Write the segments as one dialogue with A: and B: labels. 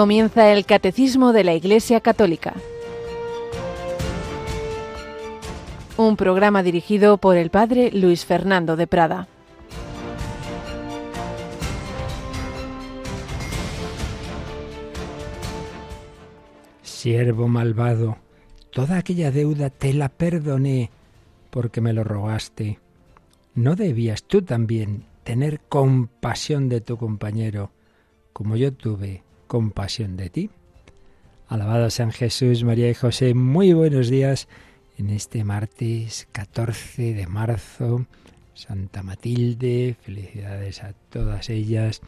A: Comienza el Catecismo de la Iglesia Católica. Un programa dirigido por el Padre Luis Fernando de Prada.
B: Siervo malvado, toda aquella deuda te la perdoné porque me lo rogaste. ¿No debías tú también tener compasión de tu compañero como yo tuve compasión de ti? Alabado San Jesús, María y José, muy buenos días en este martes 14 de marzo. Santa Matilde, felicidades a todas ellas.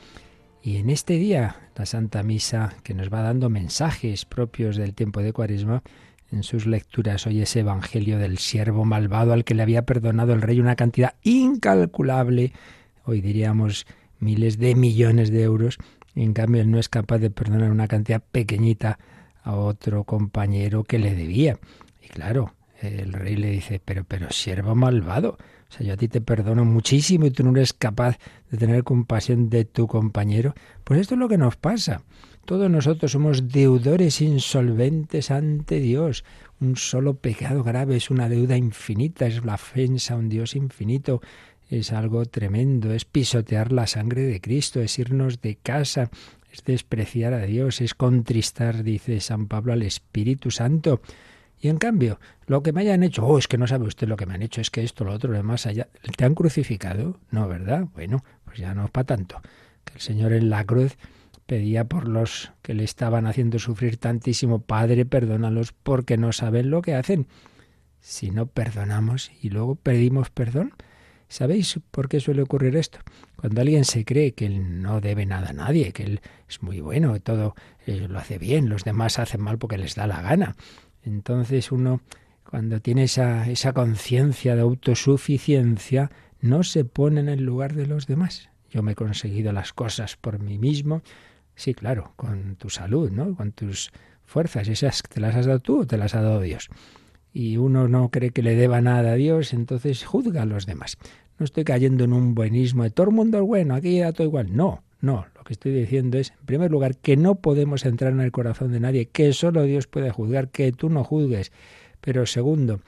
B: Y en este día, la Santa Misa, que nos va dando mensajes propios del tiempo de Cuaresma, en sus lecturas hoy ese Evangelio del siervo malvado al que le había perdonado el rey una cantidad incalculable, hoy diríamos miles de millones de euros, en cambio él no es capaz de perdonar una cantidad pequeñita a otro compañero que le debía. Y claro, el rey le dice, pero, pero siervo malvado, o sea, yo a ti te perdono muchísimo y tú no eres capaz de tener compasión de tu compañero. Pues esto es lo que nos pasa. Todos nosotros somos deudores insolventes ante Dios. Un solo pecado grave es una deuda infinita, es la ofensa a un Dios infinito. Es algo tremendo, es pisotear la sangre de Cristo, es irnos de casa, es despreciar a Dios, es contristar, dice San Pablo, al Espíritu Santo. Y en cambio, lo que me hayan hecho, oh, es que no sabe usted lo que me han hecho, es que esto, lo otro, lo demás allá. ¿Te han crucificado? No, ¿verdad? Bueno, pues ya no es para tanto. Que el Señor en la cruz pedía por los que le estaban haciendo sufrir tantísimo, Padre, perdónalos porque no saben lo que hacen. Si no perdonamos y luego pedimos perdón, ¿sabéis por qué suele ocurrir esto? Cuando alguien se cree que él no debe nada a nadie, que él es muy bueno, todo eh, lo hace bien, los demás hacen mal porque les da la gana. Entonces uno, cuando tiene esa, esa conciencia de autosuficiencia, no se pone en el lugar de los demás. Yo me he conseguido las cosas por mí mismo. Sí, claro, con tu salud, ¿no? Con tus fuerzas. Esas te las has dado tú o te las ha dado Dios. Y uno no cree que le deba nada a Dios, entonces juzga a los demás. No estoy cayendo en un buenismo de todo el mundo es bueno, aquí da todo igual. No, no, lo que estoy diciendo es, en primer lugar, que no podemos entrar en el corazón de nadie, que solo Dios puede juzgar, que tú no juzgues. Pero segundo,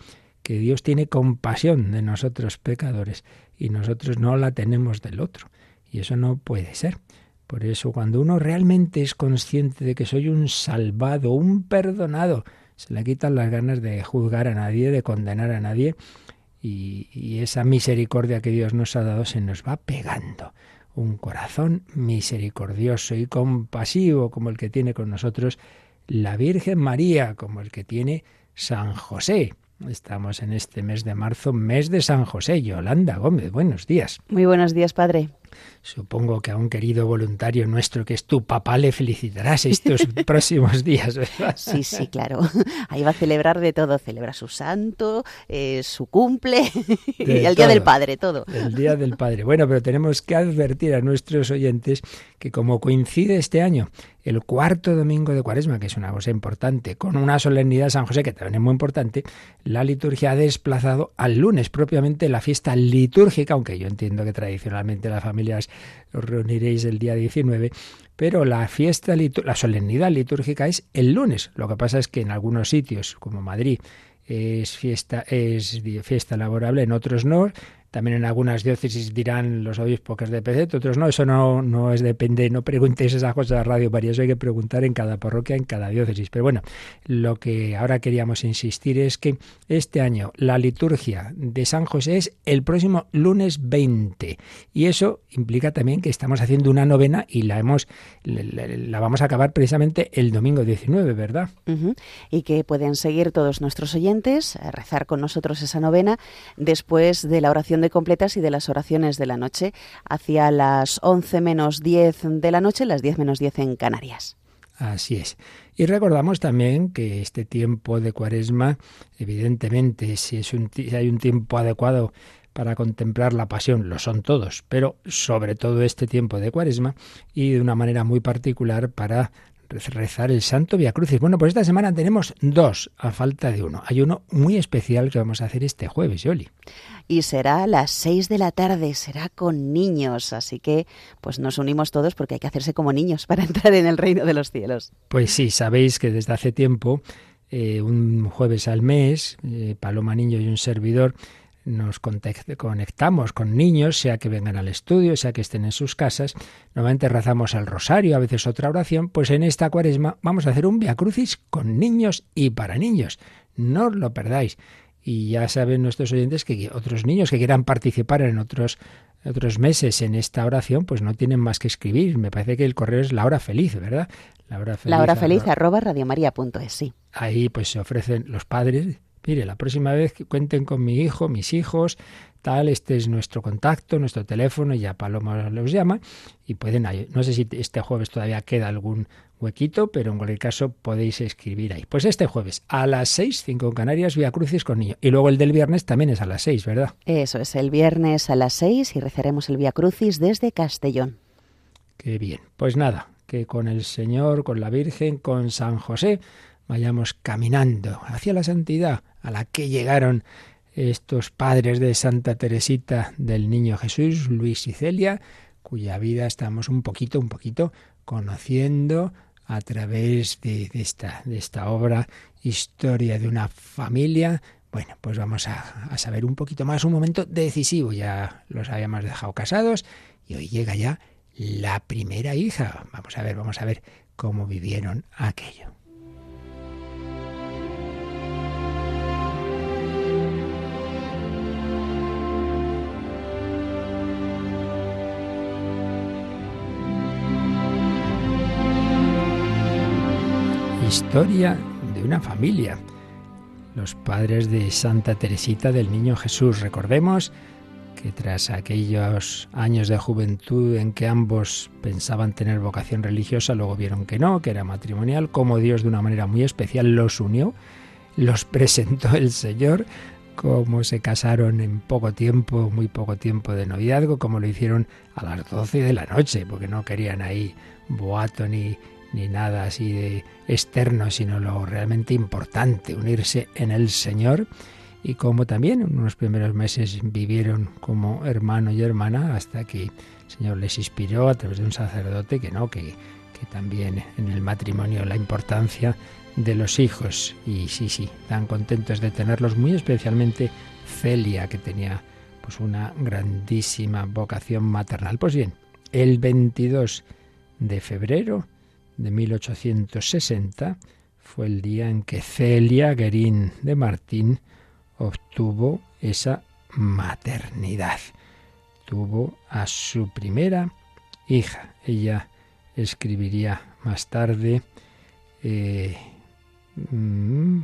B: que Dios tiene compasión de nosotros pecadores y nosotros no la tenemos del otro. Y eso no puede ser. Por eso cuando uno realmente es consciente de que soy un salvado, un perdonado, se le quitan las ganas de juzgar a nadie, de condenar a nadie, y, esa misericordia que Dios nos ha dado se nos va pegando un corazón misericordioso y compasivo como el que tiene con nosotros la Virgen María, como el que tiene San José. Estamos en este mes de marzo, mes de San José. Yolanda Gómez, buenos días.
C: Muy buenos días, padre.
B: Supongo que a un querido voluntario nuestro que es tu papá le felicitarás estos próximos días, ¿verdad?
C: Sí, sí, claro. Ahí va a celebrar de todo. Celebra su santo, eh, su cumple y el Día del Padre, todo.
B: El Día del Padre. Bueno, pero tenemos que advertir a nuestros oyentes que como coincide este año el cuarto domingo de Cuaresma, que es una cosa importante, con una solemnidad de San José, que también es muy importante, la liturgia ha desplazado al lunes propiamente la fiesta litúrgica, aunque yo entiendo que tradicionalmente la familia os reuniréis el día 19, pero la fiesta, la solemnidad litúrgica es el lunes. Lo que pasa es que en algunos sitios, como Madrid, es fiesta, es fiesta laborable, en otros no. También en algunas diócesis dirán los obispos que es de PC, otros no. Eso no, no es depende, no preguntéis esas cosas a Radio María, eso hay que preguntar en cada parroquia, en cada diócesis. Pero bueno, lo que ahora queríamos insistir es que este año la liturgia de San José es el próximo lunes 20. Y eso implica también que estamos haciendo una novena y la hemos la vamos a acabar precisamente el domingo 19, ¿verdad?
C: Y que pueden seguir todos nuestros oyentes, a rezar con nosotros esa novena después de la oración de completas y de las oraciones de la noche hacia las 11 menos 10 de la noche, las 10 menos 10 en Canarias.
B: Así es. Y recordamos también que este tiempo de cuaresma, evidentemente, si, si hay un tiempo adecuado para contemplar la pasión, lo son todos, pero sobre todo este tiempo de cuaresma y de una manera muy particular para rezar el Santo Via Crucis. Bueno, pues esta semana tenemos dos, a falta de uno. Hay uno muy especial que vamos a hacer este jueves, Yoli.
C: Y será a las seis de la tarde, será con niños, así que pues nos unimos todos porque hay que hacerse como niños para entrar en el reino de los cielos.
B: Pues sí, sabéis que desde hace tiempo, eh, un jueves al mes, eh, Paloma Niño y un servidor, nos conectamos con niños, sea que vengan al estudio, sea que estén en sus casas. Normalmente rezamos el rosario, a veces otra oración. Pues en esta cuaresma vamos a hacer un Via Crucis con niños y para niños. No os lo perdáis. Y ya saben nuestros oyentes que otros niños que quieran participar en otros otros meses en esta oración, pues no tienen más que escribir. Me parece que el correo es la hora feliz, ¿verdad?
C: La hora feliz, la hora feliz arroba, radiomaria.es, sí.
B: Ahí pues se ofrecen los padres Mire, la próxima vez que cuenten con mi hijo, mis hijos, tal, este es nuestro contacto, nuestro teléfono, y ya Paloma los llama y pueden, no sé si este jueves todavía queda algún huequito, pero en cualquier caso podéis escribir ahí. Pues este jueves a las seis, cinco en Canarias, Vía Crucis con niño. Y luego el del viernes también es a las seis, ¿verdad?
C: Eso es, el viernes a las seis y rezaremos el Vía Crucis desde Castellón.
B: Qué bien. Pues nada, que con el Señor, con la Virgen, con San José, vayamos caminando hacia la santidad a la que llegaron estos padres de Santa Teresita del Niño Jesús, Luis y Celia, cuya vida estamos un poquito, un poquito conociendo a través de, esta, de esta obra, Historia de una familia. Bueno, pues vamos a, a saber un poquito más, un momento decisivo. Ya los habíamos dejado casados y hoy llega ya la primera hija. Vamos a ver, vamos a ver cómo vivieron aquello. Historia de una familia. Los padres de Santa Teresita del Niño Jesús. Recordemos que tras aquellos años de juventud en que ambos pensaban tener vocación religiosa, luego vieron que no, que era matrimonial, como Dios de una manera muy especial los unió, los presentó el Señor, cómo se casaron en poco tiempo, muy poco tiempo de noviazgo, como lo hicieron a las 12 de la noche, porque no querían ahí boato ni, ni nada así de externo, sino lo realmente importante, unirse en el Señor y como también en unos primeros meses vivieron como hermano y hermana hasta que el Señor les inspiró a través de un sacerdote que no, que, que también en el matrimonio la importancia de los hijos y sí, sí, tan contentos de tenerlos, muy especialmente Celia que tenía pues una grandísima vocación maternal. Pues bien, el 22 de febrero de 1860 fue el día en que Celia Guerín de Martín obtuvo esa maternidad. Tuvo a su primera hija. Ella escribiría más tarde, eh, mm,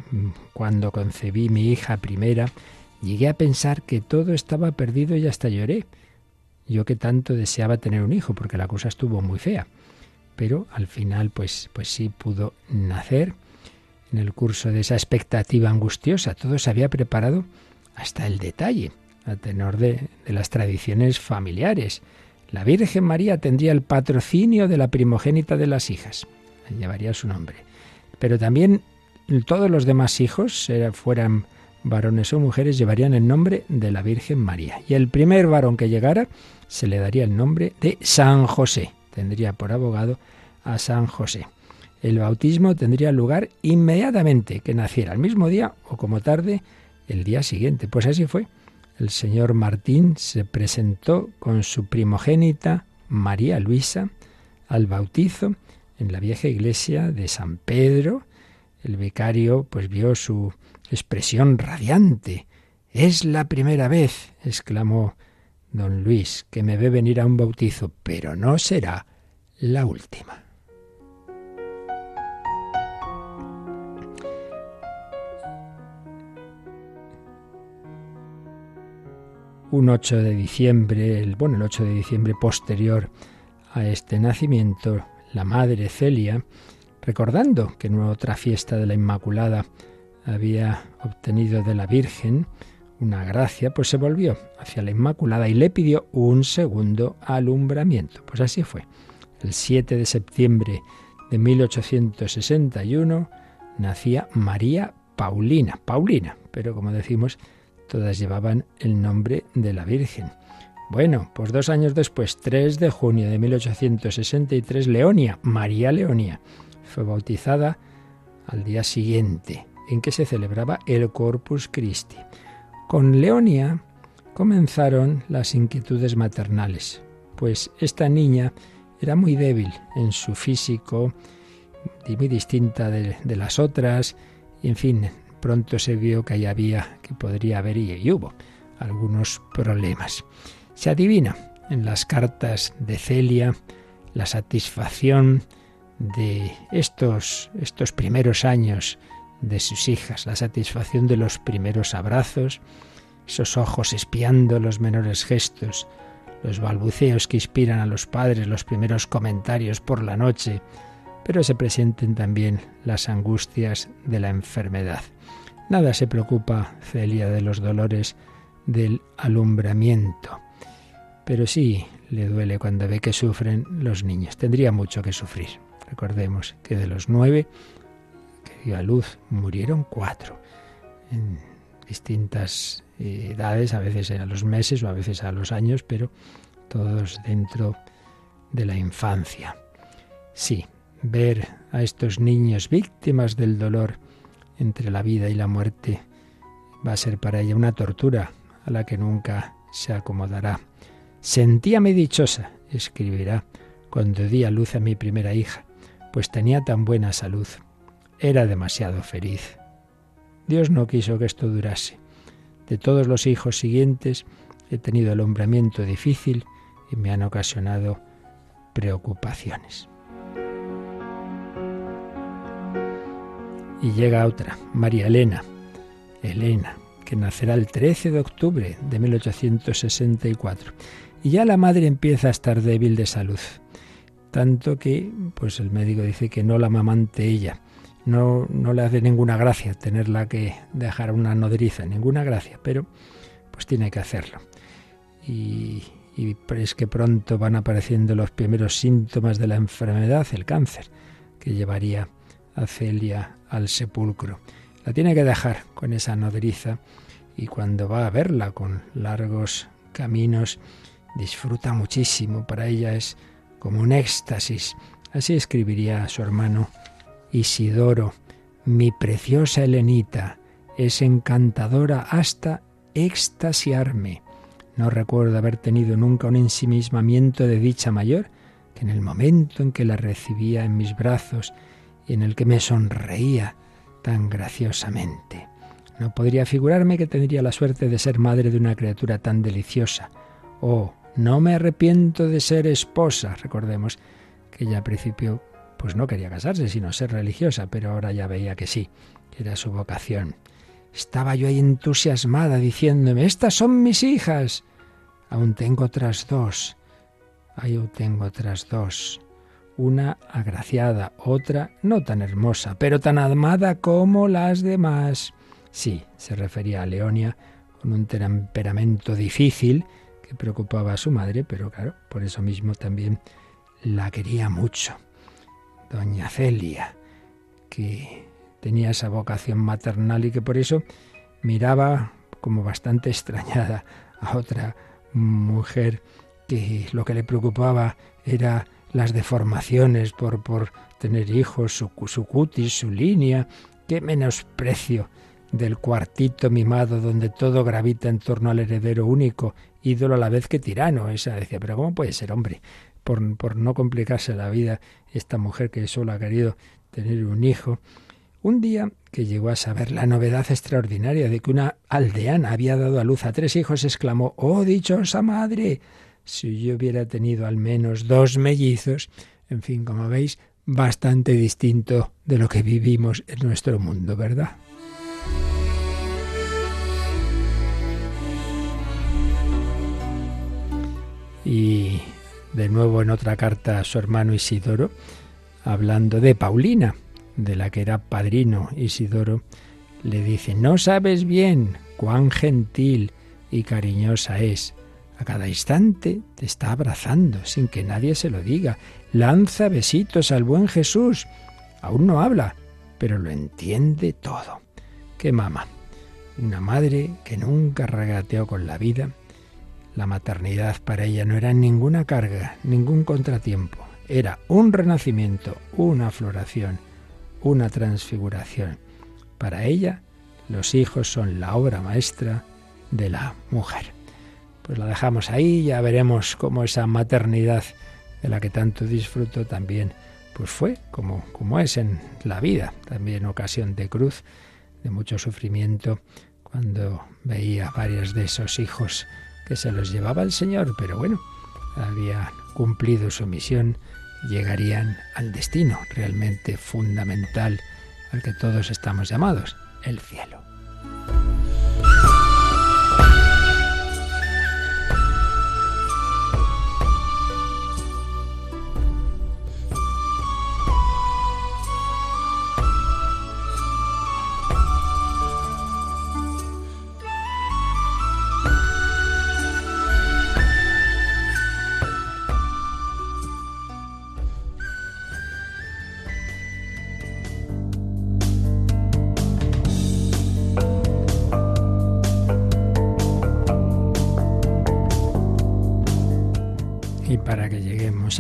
B: cuando concebí mi hija primera, llegué a pensar que todo estaba perdido y hasta lloré. Yo que tanto deseaba tener un hijo, porque la cosa estuvo muy fea pero al final pues, pues sí pudo nacer en el curso de esa expectativa angustiosa. Todo se había preparado hasta el detalle, a tenor de, las tradiciones familiares. La Virgen María tendría el patrocinio de la primogénita de las hijas, llevaría su nombre. Pero también todos los demás hijos, fueran varones o mujeres, llevarían el nombre de la Virgen María. Y el primer varón que llegara se le daría el nombre de San José tendría por abogado a San José. El bautismo tendría lugar inmediatamente que naciera, el mismo día o como tarde el día siguiente. Pues así fue. El señor Martín se presentó con su primogénita María Luisa al bautizo en la vieja iglesia de San Pedro. El vicario pues vio su expresión radiante. Es la primera vez, exclamó don Luis, que me ve venir a un bautizo, pero no será la última. Un 8 de diciembre, el, bueno, el 8 de diciembre posterior a este nacimiento, la madre Celia, recordando que en otra fiesta de la Inmaculada había obtenido de la Virgen una gracia, pues se volvió hacia la Inmaculada y le pidió un segundo alumbramiento. Pues así fue el 7 de septiembre de 1861 nacía María Paulina, Paulina, pero como decimos, todas llevaban el nombre de la Virgen. Bueno, pues dos años después, 3 de junio de 1863, Leonia, María Leonia, fue bautizada al día siguiente, en que se celebraba el Corpus Christi. Con Leonia comenzaron las inquietudes maternales, pues esta niña era muy débil en su físico y muy distinta de, las otras, en fin, pronto se vio que ahí había, que podría haber y, hubo algunos problemas. Se adivina en las cartas de Celia la satisfacción de estos, estos primeros años de sus hijas, la satisfacción de los primeros abrazos, esos ojos espiando los menores gestos, los balbuceos que inspiran a los padres, los primeros comentarios por la noche, pero se presenten también las angustias de la enfermedad. Nada se preocupa Celia de los dolores del alumbramiento, pero sí le duele cuando ve que sufren los niños. Tendría mucho que sufrir. Recordemos que de los nueve que dio a luz murieron cuatro en distintas eh, edades, a veces a los meses o a veces a los años, pero todos dentro de la infancia. Sí, ver a estos niños víctimas del dolor entre la vida y la muerte va a ser para ella una tortura a la que nunca se acomodará. Sentíame dichosa, escribirá, cuando di a luz a mi primera hija, pues tenía tan buena salud. Era demasiado feliz. Dios no quiso que esto durase. De todos los hijos siguientes he tenido el difícil y me han ocasionado preocupaciones. Y llega otra, María Elena, Elena, que nacerá el 13 de octubre de 1864. Y ya la madre empieza a estar débil de salud, tanto que pues el médico dice que no la mamante ella no, no le hace ninguna gracia tenerla que dejar una nodriza, ninguna gracia, pero pues tiene que hacerlo. Y, y es que pronto van apareciendo los primeros síntomas de la enfermedad, el cáncer, que llevaría a Celia al sepulcro. La tiene que dejar con esa nodriza y cuando va a verla con largos caminos, disfruta muchísimo. Para ella es como un éxtasis. Así escribiría a su hermano Isidoro, mi preciosa Helenita, es encantadora hasta extasiarme. No recuerdo haber tenido nunca un ensimismamiento de dicha mayor que en el momento en que la recibía en mis brazos y en el que me sonreía tan graciosamente. No podría figurarme que tendría la suerte de ser madre de una criatura tan deliciosa. Oh, no me arrepiento de ser esposa. Recordemos que ya al principio pues no quería casarse, sino ser religiosa, pero ahora ya veía que sí, que era su vocación. Estaba yo ahí entusiasmada diciéndome, estas son mis hijas. Aún tengo otras dos. Aún tengo otras dos. Una agraciada, otra no tan hermosa, pero tan amada como las demás. Sí, se refería a Leonia con un temperamento difícil que preocupaba a su madre, pero claro, por eso mismo también la quería mucho doña Celia, que tenía esa vocación maternal y que por eso miraba como bastante extrañada a otra mujer que lo que le preocupaba era las deformaciones por, por tener hijos, su, cutis, su línea, qué menosprecio del cuartito mimado donde todo gravita en torno al heredero único, ídolo a la vez que tirano. Esa decía, pero ¿cómo puede ser hombre? por, no complicarse la vida, esta mujer que solo ha querido tener un hijo, un día que llegó a saber la novedad extraordinaria de que una aldeana había dado a luz a tres hijos, exclamó Oh dichosa madre. Si yo hubiera tenido al menos dos mellizos, en fin, como veis, bastante distinto de lo que vivimos en nuestro mundo, ¿verdad? Y de nuevo en otra carta a su hermano Isidoro, hablando de Paulina, de la que era padrino Isidoro, le dice, no sabes bien cuán gentil y cariñosa es. A cada instante te está abrazando sin que nadie se lo diga. Lanza besitos al buen Jesús. Aún no habla, pero lo entiende todo. ¡Qué mamá! Una madre que nunca regateó con la vida. La maternidad para ella no era ninguna carga, ningún contratiempo. Era un renacimiento, una floración, una transfiguración. Para ella, los hijos son la obra maestra de la mujer. Pues la dejamos ahí, ya veremos cómo esa maternidad de la que tanto disfruto también pues fue como, como es en la vida, también ocasión de cruz, de mucho sufrimiento cuando veía varios de esos hijos que se los llevaba el Señor, pero bueno, habían cumplido su misión, llegarían al destino realmente fundamental al que todos estamos llamados, el cielo.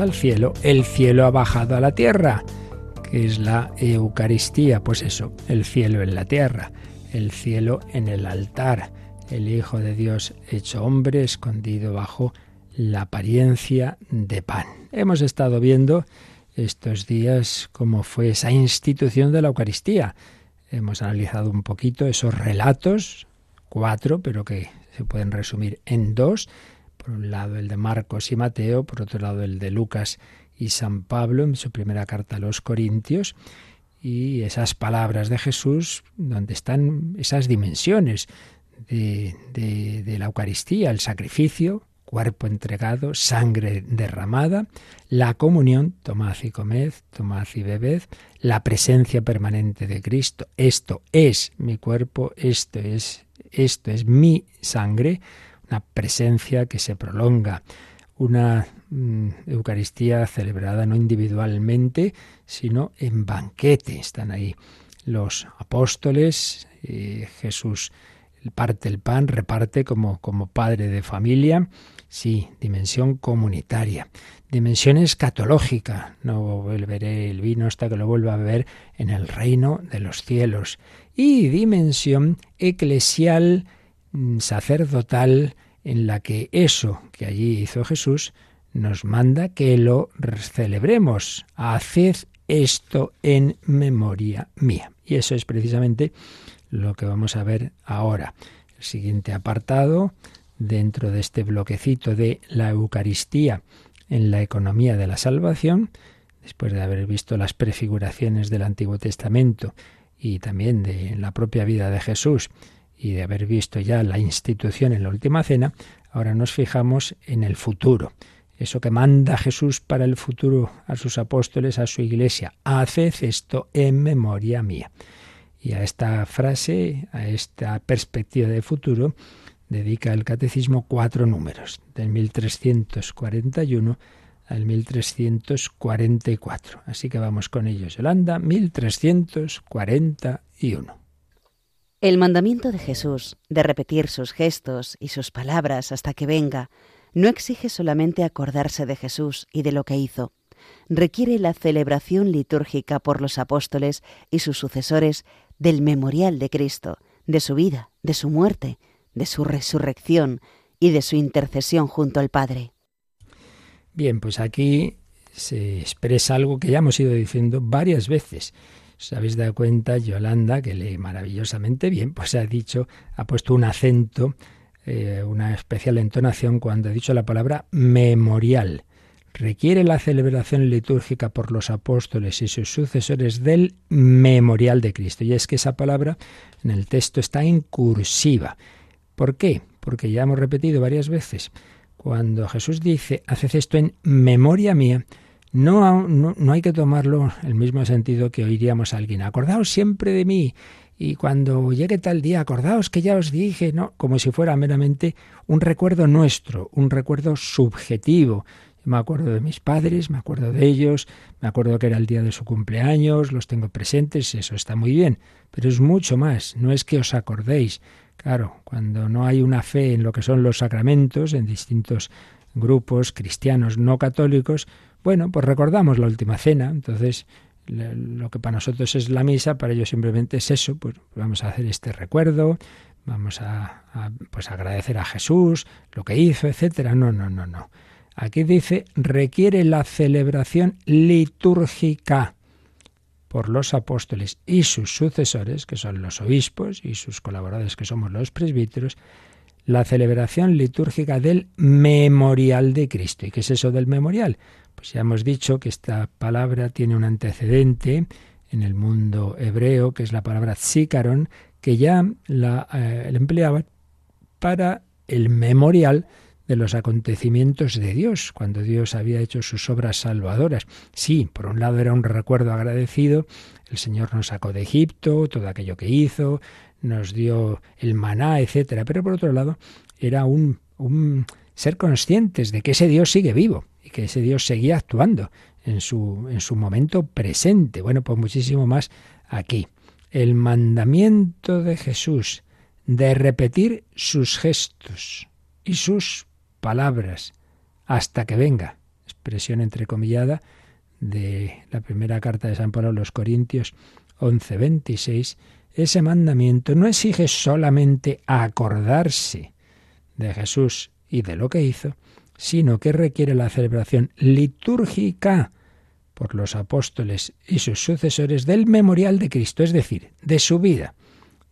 B: Al cielo, el cielo ha bajado a la tierra, que es la Eucaristía, pues eso, el cielo en la tierra, el cielo en el altar, el Hijo de Dios hecho hombre, escondido bajo la apariencia de pan. Hemos estado viendo estos días cómo fue esa institución de la Eucaristía. Hemos analizado un poquito esos relatos, cuatro, pero que se pueden resumir en dos, por un lado el de Marcos y Mateo, por otro lado el de Lucas y San Pablo en su primera carta a los Corintios, y esas palabras de Jesús, donde están esas dimensiones de, la Eucaristía, el sacrificio, cuerpo entregado, sangre derramada, la comunión, tomad y comed, tomad y bebed, la presencia permanente de Cristo, esto es mi cuerpo, esto es, esto es mi sangre, una presencia que se prolonga, una mm, Eucaristía celebrada no individualmente, sino en banquete. Están ahí los apóstoles, eh, Jesús parte el pan, reparte como, como padre de familia, sí, dimensión comunitaria, dimensión escatológica, no beberé el vino hasta que lo vuelva a beber en el reino de los cielos, y dimensión eclesial sacerdotal en la que eso que allí hizo Jesús nos manda que lo celebremos. Haced esto en memoria mía. Y eso es precisamente lo que vamos a ver ahora. El siguiente apartado, dentro de este bloquecito de la Eucaristía en la economía de la salvación, después de haber visto las prefiguraciones del Antiguo Testamento y también de la propia vida de Jesús, y de haber visto ya la institución en la última cena, ahora nos fijamos en el futuro. Eso que manda Jesús para el futuro a sus apóstoles, a su iglesia. Haced esto en memoria mía. Y a esta frase, a esta perspectiva de futuro, dedica el catecismo cuatro números, del 1341 al 1344. Así que vamos con ellos. Yolanda, 1341.
C: El mandamiento de Jesús de repetir sus gestos y sus palabras hasta que venga no exige solamente acordarse de Jesús y de lo que hizo, requiere la celebración litúrgica por los apóstoles y sus sucesores del memorial de Cristo, de su vida, de su muerte, de su resurrección y de su intercesión junto al Padre.
B: Bien, pues aquí se expresa algo que ya hemos ido diciendo varias veces os habéis dado cuenta, Yolanda, que lee maravillosamente bien, pues ha dicho, ha puesto un acento, eh, una especial entonación cuando ha dicho la palabra memorial. Requiere la celebración litúrgica por los apóstoles y sus sucesores del memorial de Cristo. Y es que esa palabra en el texto está en cursiva. ¿Por qué? Porque ya hemos repetido varias veces. Cuando Jesús dice, haced esto en memoria mía, no, no, hay que tomarlo el mismo sentido que oiríamos a alguien. Acordaos siempre de mí y cuando llegue tal día, acordaos que ya os dije, no, como si fuera meramente un recuerdo nuestro, un recuerdo subjetivo. me acuerdo de mis padres, me acuerdo de ellos, me acuerdo que era el día de su cumpleaños, los tengo presentes, eso está muy bien, pero es mucho más, no es que os acordéis. Claro, cuando no hay una fe en lo que son los sacramentos, en distintos grupos cristianos no católicos, bueno, pues recordamos la última cena, entonces lo que para nosotros es la misa, para ellos simplemente es eso, pues vamos a hacer este recuerdo, vamos a, pues agradecer a Jesús lo que hizo, etcétera. No, no, no, no. Aquí dice requiere la celebración litúrgica por los apóstoles y sus sucesores, que son los obispos, y sus colaboradores, que somos los presbíteros, la celebración litúrgica del memorial de Cristo. ¿Y qué es eso del memorial? Pues ya hemos dicho que esta palabra tiene un antecedente en el mundo hebreo, que es la palabra tzikaron, que ya la, eh, empleaba para el memorial de los acontecimientos de Dios, cuando Dios había hecho sus obras salvadoras. Sí, por un lado era un recuerdo agradecido, el Señor nos sacó de Egipto, todo aquello que hizo, nos dio el maná, etcétera, pero por otro lado era un, un ser conscientes de que ese Dios sigue vivo que ese Dios seguía actuando en su, en su momento presente. Bueno, pues muchísimo más aquí. El mandamiento de Jesús de repetir sus gestos y sus palabras hasta que venga, expresión entrecomillada de la primera carta de San Pablo a los Corintios 11:26, ese mandamiento no exige solamente acordarse de Jesús y de lo que hizo, sino que requiere la celebración litúrgica por los apóstoles y sus sucesores del memorial de Cristo, es decir, de su vida,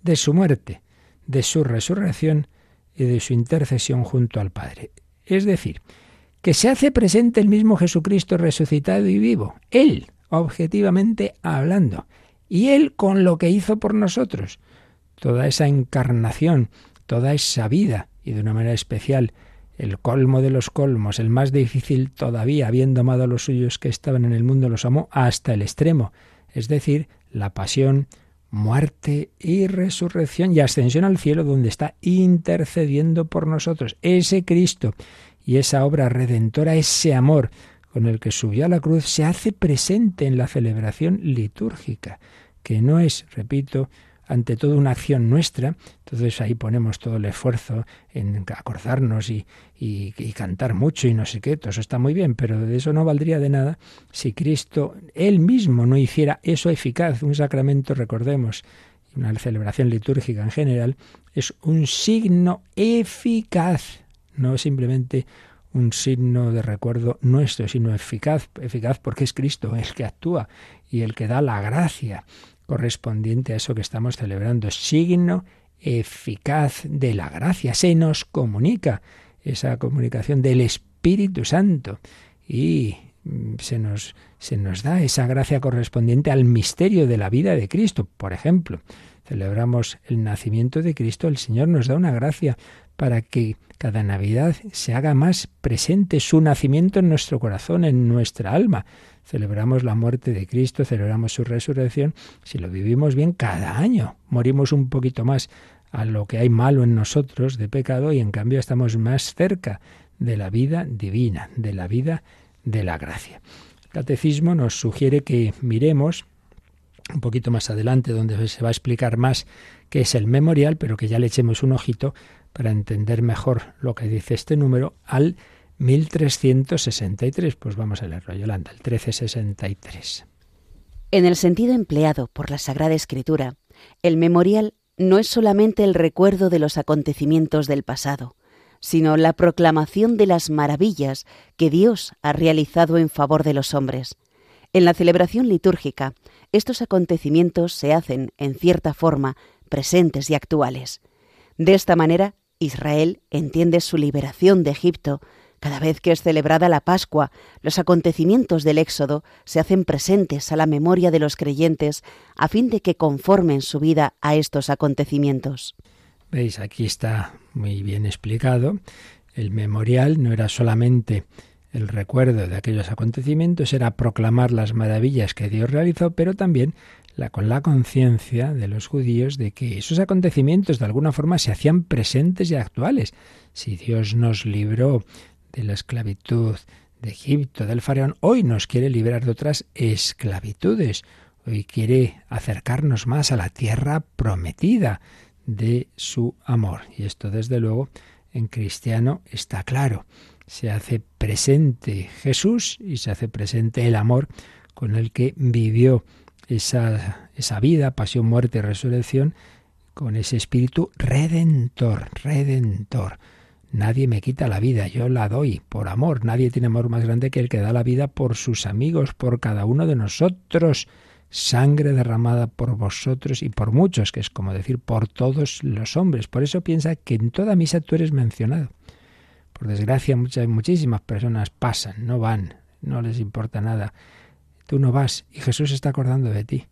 B: de su muerte, de su resurrección y de su intercesión junto al Padre. Es decir, que se hace presente el mismo Jesucristo resucitado y vivo, Él, objetivamente hablando, y Él con lo que hizo por nosotros. Toda esa encarnación, toda esa vida, y de una manera especial el colmo de los colmos, el más difícil todavía, habiendo amado a los suyos que estaban en el mundo, los amó hasta el extremo, es decir, la pasión, muerte y resurrección y ascensión al cielo donde está intercediendo por nosotros. Ese Cristo y esa obra redentora, ese amor con el que subió a la cruz, se hace presente en la celebración litúrgica, que no es, repito, ante todo una acción nuestra, entonces ahí ponemos todo el esfuerzo en acordarnos y, y, cantar mucho y no sé qué, todo eso está muy bien, pero de eso no valdría de nada si Cristo él mismo no hiciera eso eficaz. Un sacramento, recordemos, una celebración litúrgica en general, es un signo eficaz, no simplemente un signo de recuerdo nuestro, sino eficaz, eficaz porque es Cristo el que actúa y el que da la gracia correspondiente a eso que estamos celebrando. Signo eficaz de la gracia. Se nos comunica esa comunicación del Espíritu Santo y mm, se nos, se nos da esa gracia correspondiente al misterio de la vida de Cristo. Por ejemplo, celebramos el nacimiento de Cristo, el Señor nos da una gracia para que cada Navidad se haga más presente su nacimiento en nuestro corazón, en nuestra alma celebramos la muerte de Cristo, celebramos su resurrección, si lo vivimos bien cada año, morimos un poquito más a lo que hay malo en nosotros de pecado y en cambio estamos más cerca de la vida divina, de la vida de la gracia. El catecismo nos sugiere que miremos un poquito más adelante donde se va a explicar más qué es el memorial, pero que ya le echemos un ojito para entender mejor lo que dice este número al 1363. Pues vamos a leerlo, Yolanda, el 1363.
C: En el sentido empleado por la Sagrada Escritura, el memorial no es solamente el recuerdo de los acontecimientos del pasado, sino la proclamación de las maravillas que Dios ha realizado en favor de los hombres. En la celebración litúrgica, estos acontecimientos se hacen, en cierta forma, presentes y actuales. De esta manera, Israel entiende su liberación de Egipto cada vez que es celebrada la Pascua, los acontecimientos del Éxodo se hacen presentes a la memoria de los creyentes a fin de que conformen su vida a estos acontecimientos.
B: Veis, aquí está muy bien explicado. El memorial no era solamente el recuerdo de aquellos acontecimientos, era proclamar las maravillas que Dios realizó, pero también la, con la conciencia de los judíos de que esos acontecimientos de alguna forma se hacían presentes y actuales. Si Dios nos libró de la esclavitud de Egipto, del faraón, hoy nos quiere librar de otras esclavitudes. Hoy quiere acercarnos más a la tierra prometida de su amor. Y esto, desde luego, en cristiano está claro. Se hace presente Jesús y se hace presente el amor con el que vivió esa, esa vida, pasión, muerte y resurrección, con ese espíritu redentor, redentor. Nadie me quita la vida, yo la doy por amor. Nadie tiene amor más grande que el que da la vida por sus amigos, por cada uno de nosotros. Sangre derramada por vosotros y por muchos, que es como decir por todos los hombres. Por eso piensa que en toda misa tú eres mencionado. Por desgracia, muchas, muchísimas personas pasan, no van, no les importa nada. Tú no vas y Jesús está acordando de ti.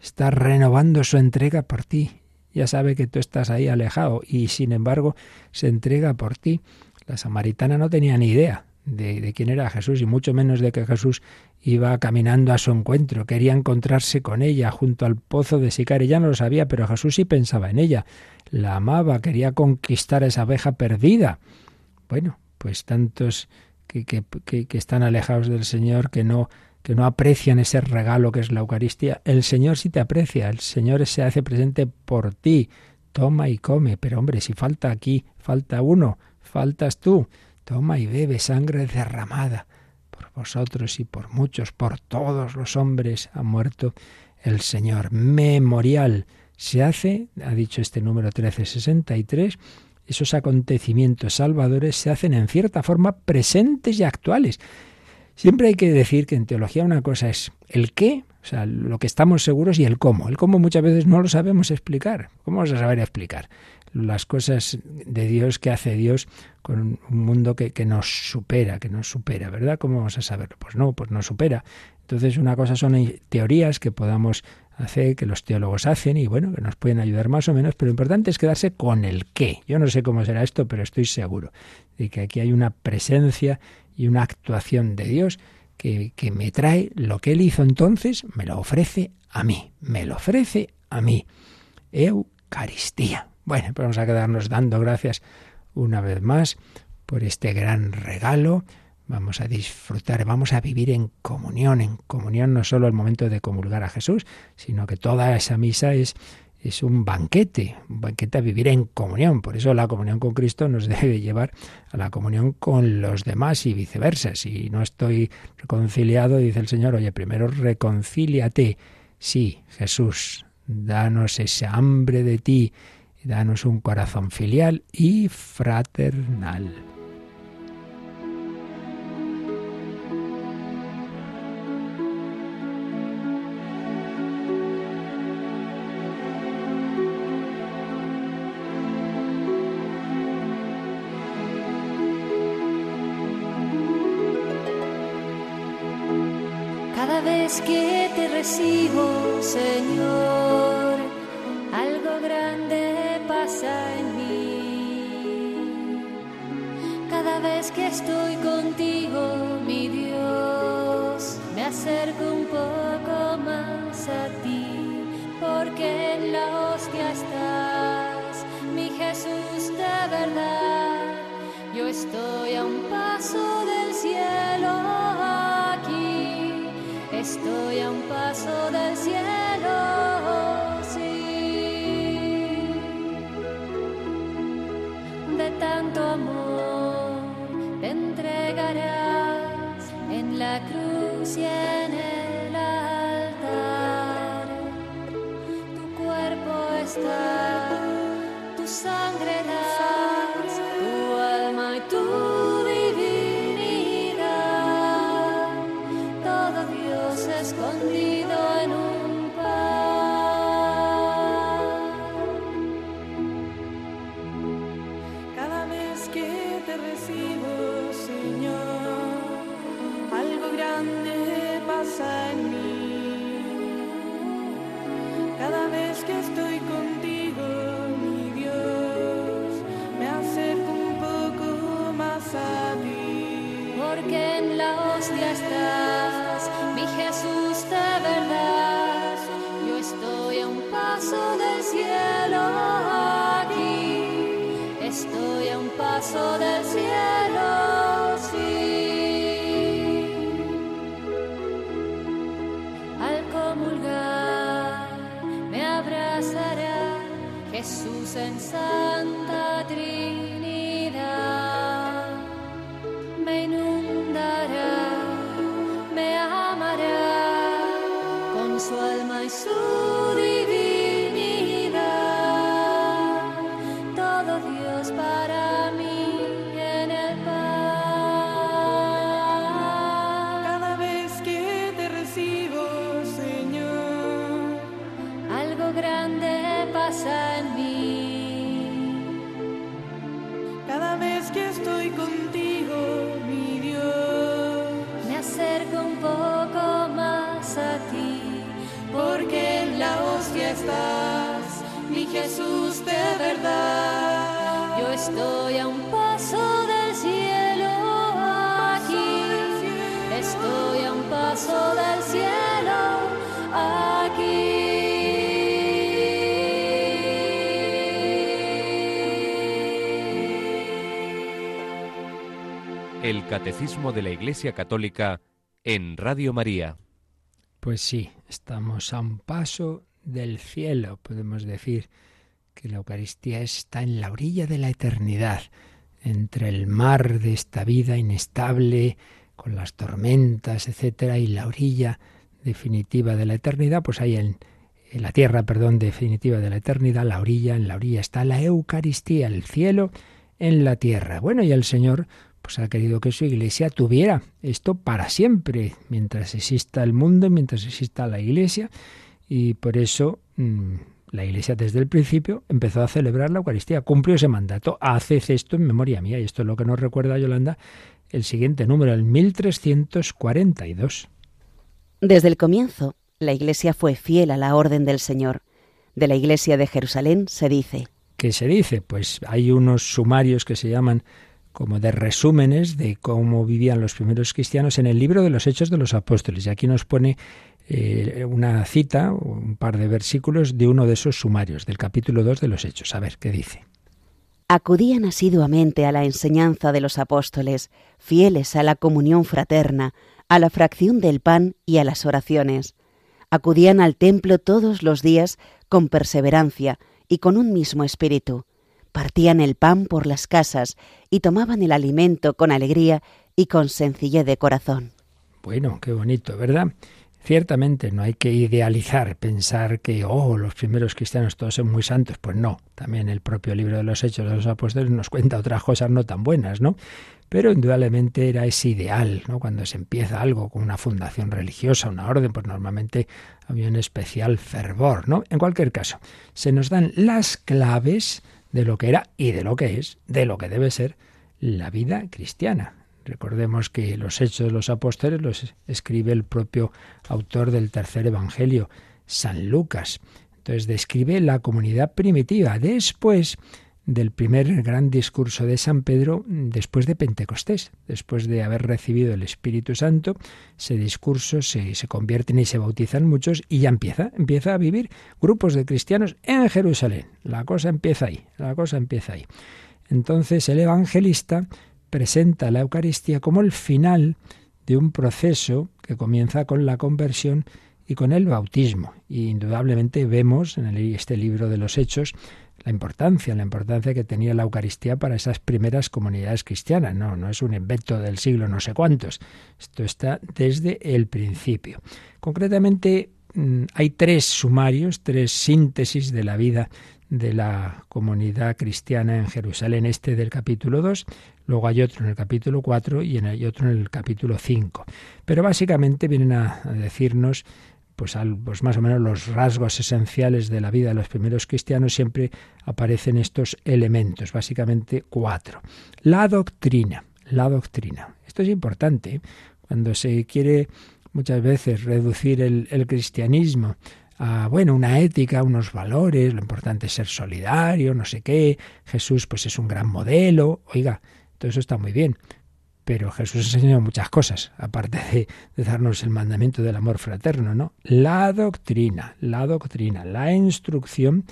B: Está renovando su entrega por ti ya sabe que tú estás ahí alejado y sin embargo se entrega por ti. La samaritana no tenía ni idea de, quién era Jesús y mucho menos de que Jesús iba caminando a su encuentro. Quería encontrarse con ella junto al pozo de Sicar. Ella no lo sabía, pero Jesús sí pensaba en ella. La amaba, quería conquistar a esa abeja perdida. Bueno, pues tantos que, que, que están alejados del Señor que no que no aprecian ese regalo que es la Eucaristía, el Señor sí te aprecia, el Señor se hace presente por ti. Toma y come, pero hombre, si falta aquí, falta uno, faltas tú. Toma y bebe sangre derramada por vosotros y por muchos, por todos los hombres ha muerto el Señor. Memorial se hace, ha dicho este número 1363, esos acontecimientos salvadores se hacen en cierta forma presentes y actuales. Siempre hay que decir que en teología una cosa es el qué, o sea, lo que estamos seguros y el cómo. El cómo muchas veces no lo sabemos explicar. ¿Cómo vamos a saber explicar? Las cosas de Dios que hace Dios con un mundo que, que nos supera, que nos supera, ¿verdad? ¿Cómo vamos a saberlo? Pues no, pues nos supera. Entonces una cosa son teorías que podamos hacer, que los teólogos hacen y bueno, que nos pueden ayudar más o menos, pero lo importante es quedarse con el qué. Yo no sé cómo será esto, pero estoy seguro de que aquí hay una presencia y una actuación de Dios que, que me trae lo que Él hizo entonces, me lo ofrece a mí, me lo ofrece a mí. Eucaristía. Bueno, pues vamos a quedarnos dando gracias una vez más por este gran regalo. Vamos a disfrutar, vamos a vivir en comunión, en comunión no solo el momento de comulgar a Jesús, sino que toda esa misa es es un banquete, un banquete a vivir en comunión. Por eso la comunión con Cristo nos debe llevar a la comunión con los demás y viceversa. Si no estoy reconciliado, dice el Señor, oye, primero reconcíliate. Sí, Jesús, danos ese hambre de ti, danos un corazón filial y fraternal.
D: Recibo, Señor, algo grande pasa en mí. Cada vez que estoy contigo, mi Dios, me acerco un poco más a ti, estoy a un paso del cielo, sí, de tanto amor te entregarás en la cruz y en El
E: Catecismo de la Iglesia Católica en Radio María.
B: Pues sí, estamos a un paso del cielo, podemos decir que la Eucaristía está en la orilla de la eternidad, entre el mar de esta vida inestable, con las tormentas, etcétera, y la orilla definitiva de la eternidad, pues ahí en, en la tierra, perdón, definitiva de la eternidad, la orilla, en la orilla está la Eucaristía, el cielo en la tierra. Bueno, y el Señor pues ha querido que su iglesia tuviera esto para siempre, mientras exista el mundo, mientras exista la iglesia, y por eso mmm, la iglesia desde el principio empezó a celebrar la Eucaristía, cumplió ese mandato, haced esto en memoria mía, y esto es lo que nos recuerda Yolanda el siguiente número, el 1342.
C: Desde el comienzo, la Iglesia fue fiel a la orden del Señor. De la Iglesia de Jerusalén se dice.
B: ¿Qué se dice? Pues hay unos sumarios que se llaman como de resúmenes de cómo vivían los primeros cristianos en el libro de los Hechos de los Apóstoles. Y aquí nos pone eh, una cita, un par de versículos de uno de esos sumarios, del capítulo 2 de los Hechos. A ver, ¿qué dice?
C: Acudían asiduamente a la enseñanza de los apóstoles, fieles a la comunión fraterna, a la fracción del pan y a las oraciones. Acudían al templo todos los días con perseverancia y con un mismo espíritu. Partían el pan por las casas y tomaban el alimento con alegría y con sencillez de corazón.
B: Bueno, qué bonito, ¿verdad? Ciertamente no hay que idealizar, pensar que, oh, los primeros cristianos todos son muy santos. Pues no, también el propio libro de los Hechos de los Apóstoles nos cuenta otras cosas no tan buenas, ¿no? Pero indudablemente era ese ideal, ¿no? Cuando se empieza algo con una fundación religiosa, una orden, pues normalmente había un especial fervor, ¿no? En cualquier caso, se nos dan las claves de lo que era y de lo que es, de lo que debe ser la vida cristiana. Recordemos que los hechos de los apóstoles los escribe el propio autor del tercer evangelio, San Lucas. Entonces describe la comunidad primitiva después del primer gran discurso de San Pedro después de Pentecostés, después de haber recibido el Espíritu Santo, ese discurso se, se convierten y se bautizan muchos y ya empieza, empieza a vivir grupos de cristianos en Jerusalén. La cosa empieza ahí, la cosa empieza ahí. Entonces el evangelista presenta la Eucaristía como el final de un proceso que comienza con la conversión y con el bautismo. Y indudablemente vemos en este libro de los Hechos la importancia, la importancia que tenía la Eucaristía para esas primeras comunidades cristianas. No, no es un invento del siglo no sé cuántos. Esto está desde el principio. Concretamente hay tres sumarios, tres síntesis de la vida de la comunidad cristiana en Jerusalén, este del capítulo 2, luego hay otro en el capítulo 4 y hay otro en el capítulo 5. Pero básicamente vienen a, decirnos pues, al, pues más o menos los rasgos esenciales de la vida de los primeros cristianos siempre aparecen estos elementos, básicamente cuatro. La doctrina, la doctrina. Esto es importante cuando se quiere muchas veces reducir el, el cristianismo a, bueno, una ética, unos valores, lo importante es ser solidario, no sé qué, Jesús pues es un gran modelo, oiga, todo eso está muy bien, pero Jesús enseñó muchas cosas, aparte de, de, darnos el mandamiento del amor fraterno, ¿no? La doctrina, la doctrina, la instrucción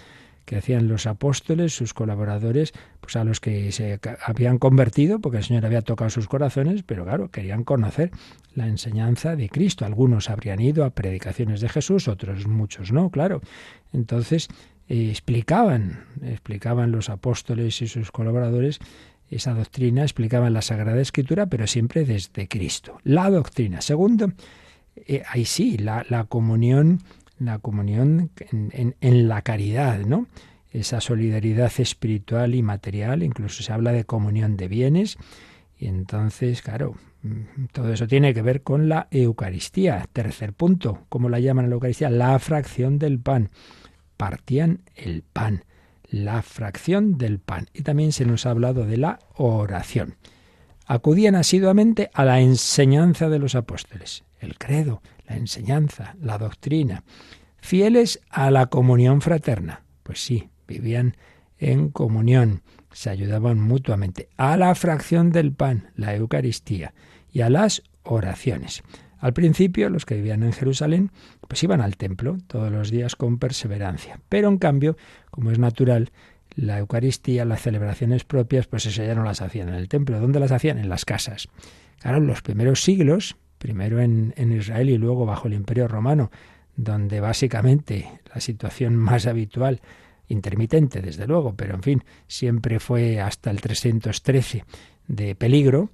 B: que hacían los apóstoles, sus colaboradores, pues a los que se habían convertido, porque el Señor había tocado sus corazones, pero claro, querían conocer la enseñanza de Cristo. Algunos habrían ido a predicaciones de Jesús, otros muchos no, claro. Entonces eh, explicaban, explicaban los apóstoles y sus colaboradores esa doctrina, explicaban la Sagrada Escritura, pero siempre desde Cristo. La doctrina. Segundo, eh, ahí sí, la, la comunión la comunión en, en, la caridad, ¿no? Esa solidaridad espiritual y material, incluso se habla de comunión de bienes, y entonces, claro, mm, todo eso tiene que ver con la Eucaristía. Tercer punto, ¿cómo la llaman la Eucaristía? La fracción del pan. Partían el pan, la fracción del pan. Y también se nos ha hablado de la oración. Acudían asiduamente a la enseñanza de los apóstoles, el credo, la enseñanza, la doctrina, fieles a la comunión fraterna. Pues sí, vivían en comunión, se ayudaban mutuamente, a la fracción del pan, la Eucaristía, y a las oraciones. Al principio, los que vivían en Jerusalén, pues iban al templo todos los días con perseverancia. Pero en cambio, como es natural, la Eucaristía, las celebraciones propias, pues eso ya no las hacían en el templo. ¿Dónde las hacían? En las casas. Claro, en los primeros siglos, primero en, Israel y luego bajo el Imperio Romano, donde básicamente la situación más habitual, intermitente desde luego, pero en fin, siempre fue hasta el 313 de peligro,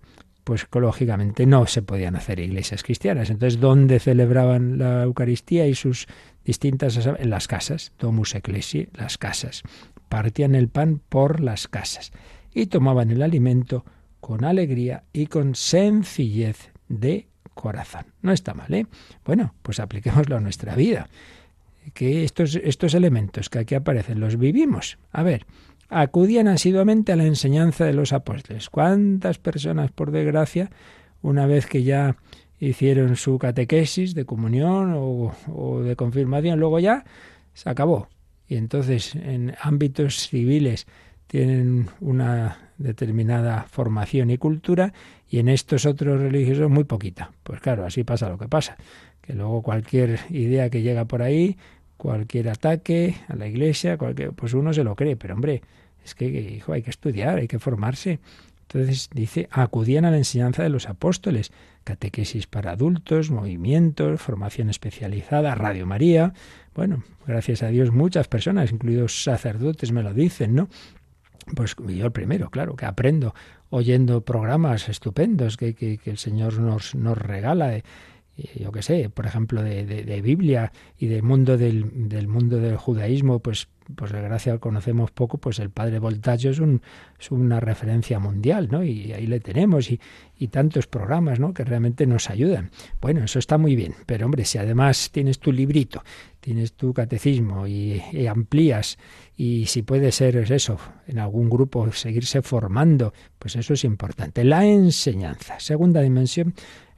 B: pues ecológicamente no se podían hacer iglesias cristianas. Entonces, ¿dónde celebraban la Eucaristía y sus distintas... en las casas, domus ecclesiae, las casas. Partían el pan por las casas y tomaban el alimento con alegría y con sencillez de corazón. No está mal, ¿eh? Bueno, pues apliquémoslo a nuestra vida. Que estos, estos elementos que aquí aparecen los vivimos. A ver, acudían asiduamente a la enseñanza de los apóstoles. ¿Cuántas personas, por desgracia, una vez que ya hicieron su catequesis de comunión o, de confirmación, luego ya se acabó? Y entonces en ámbitos civiles tienen una determinada formación y cultura y en estos otros religiosos muy poquita. Pues claro, así pasa lo que pasa, que luego cualquier idea que llega por ahí, cualquier ataque a la iglesia, cualquier, pues uno se lo cree, pero hombre, es que hijo, hay que estudiar, hay que formarse. Entonces dice, acudían a la enseñanza de los apóstoles, catequesis para adultos, movimientos, formación especializada, Radio María. Bueno, gracias a Dios muchas personas, incluidos sacerdotes, me lo dicen, ¿no? Pues yo el primero, claro, que aprendo oyendo programas estupendos que, que, el Señor nos, nos regala. Yo qué sé, por ejemplo, de, Biblia y del mundo del, del, mundo del judaísmo, pues, pues de gracia conocemos poco, pues el padre Voltaggio es, un, es una referencia mundial, ¿no? Y ahí le tenemos, y, y tantos programas, ¿no? Que realmente nos ayudan. Bueno, eso está muy bien, pero hombre, si además tienes tu librito, tienes tu catecismo y, y amplías y si puede ser eso, en algún grupo seguirse formando, pues eso es importante. La enseñanza. Segunda dimensión,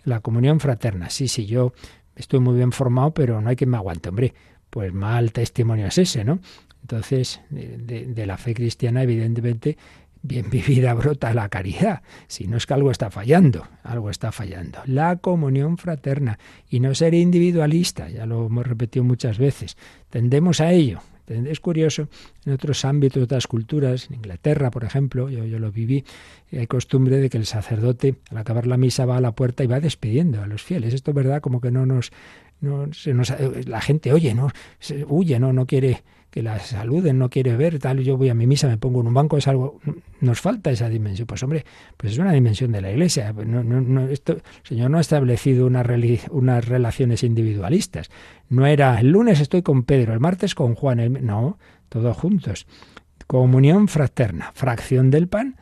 B: la comunión fraterna. Sí, sí, yo estoy muy bien formado, pero no hay quien me aguante, hombre. Pues mal testimonio es ese, ¿no? Entonces, de, de la fe cristiana, evidentemente, bien vivida brota la caridad. Si no es que algo está fallando, algo está fallando. La comunión fraterna y no ser individualista, ya lo hemos repetido muchas veces. Tendemos a ello, es curioso, en otros ámbitos, otras culturas, en Inglaterra, por ejemplo, yo, yo lo viví, hay costumbre de que el sacerdote, al acabar la misa, va a la puerta y va despidiendo a los fieles. Esto es verdad, como que no nos... No, se nos la gente oye, no se huye, no, no quiere que la saluden, no quiere ver, tal, yo voy a mi misa, me pongo en un banco, es algo, nos falta esa dimensión. Pues hombre, pues es una dimensión de la Iglesia. No, no, no, esto, el Señor no ha establecido una unas relaciones individualistas. No era, el lunes estoy con Pedro, el martes con Juan, el, no, todos juntos. Comunión fraterna, fracción del pan,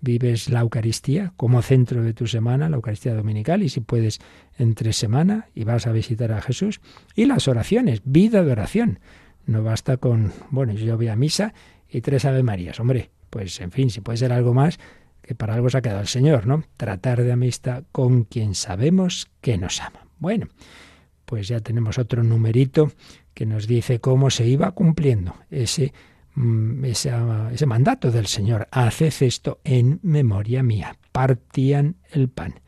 B: vives la Eucaristía como centro de tu semana, la Eucaristía dominical, y si puedes entre semana y vas a visitar a Jesús, y las oraciones, vida de oración. No basta con, bueno, yo voy a misa y tres Ave Marías. Hombre, pues en fin, si puede ser algo más, que para algo se ha quedado el Señor, ¿no? Tratar de amistad con quien sabemos que nos ama. Bueno, pues ya tenemos otro numerito que nos dice cómo se iba cumpliendo ese, mm, ese, mandato del Señor. Haced esto en memoria mía. partían el pan.